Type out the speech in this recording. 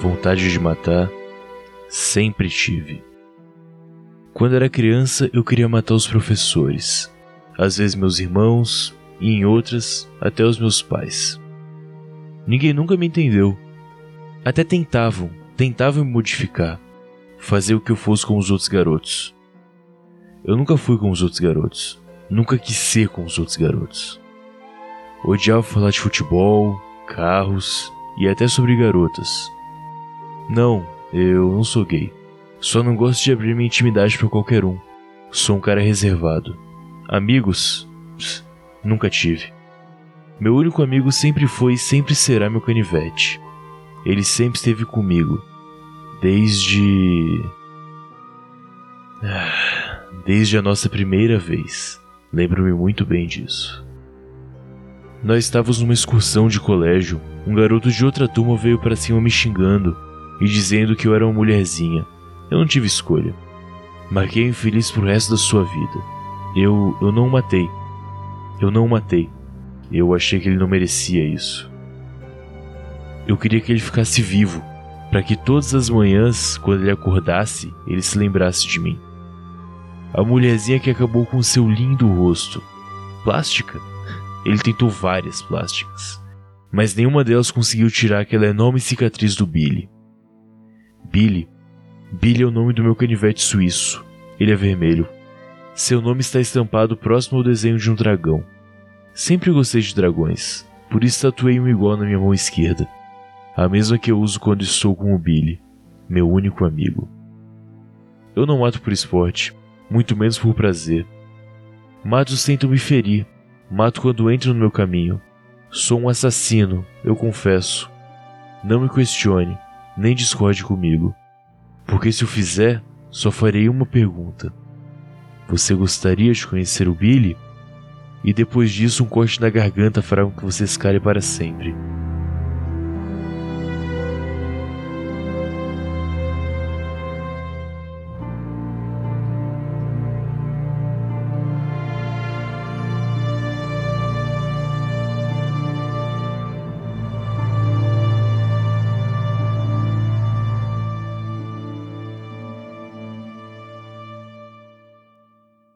Vontade de matar, sempre tive. Quando era criança, eu queria matar os professores, às vezes meus irmãos, e em outras, até os meus pais. Ninguém nunca me entendeu. Até tentavam, tentavam me modificar, fazer o que eu fosse com os outros garotos. Eu nunca fui com os outros garotos, nunca quis ser com os outros garotos. Odiava falar de futebol, carros e até sobre garotas. Não, eu não sou gay. Só não gosto de abrir minha intimidade para qualquer um. Sou um cara reservado. Amigos? Pss, nunca tive. Meu único amigo sempre foi e sempre será meu canivete. Ele sempre esteve comigo. Desde. Ah, desde a nossa primeira vez. Lembro-me muito bem disso. Nós estávamos numa excursão de colégio. Um garoto de outra turma veio para cima me xingando e dizendo que eu era uma mulherzinha. Eu não tive escolha. Marquei o infeliz pro resto da sua vida. Eu. eu não o matei. Eu não o matei. Eu achei que ele não merecia isso. Eu queria que ele ficasse vivo, para que todas as manhãs, quando ele acordasse, ele se lembrasse de mim. A mulherzinha que acabou com seu lindo rosto. Plástica? Ele tentou várias plásticas, mas nenhuma delas conseguiu tirar aquela enorme cicatriz do Billy. Billy. Billy é o nome do meu canivete suíço. Ele é vermelho. Seu nome está estampado próximo ao desenho de um dragão. Sempre gostei de dragões, por isso tatuei um igual na minha mão esquerda. A mesma que eu uso quando estou com o Billy, meu único amigo. Eu não mato por esporte, muito menos por prazer. Matos tentam me ferir, Mato quando entro no meu caminho. Sou um assassino, eu confesso. Não me questione, nem discorde comigo. Porque se o fizer, só farei uma pergunta. Você gostaria de conhecer o Billy? E depois disso, um corte na garganta fará com que você escale para sempre.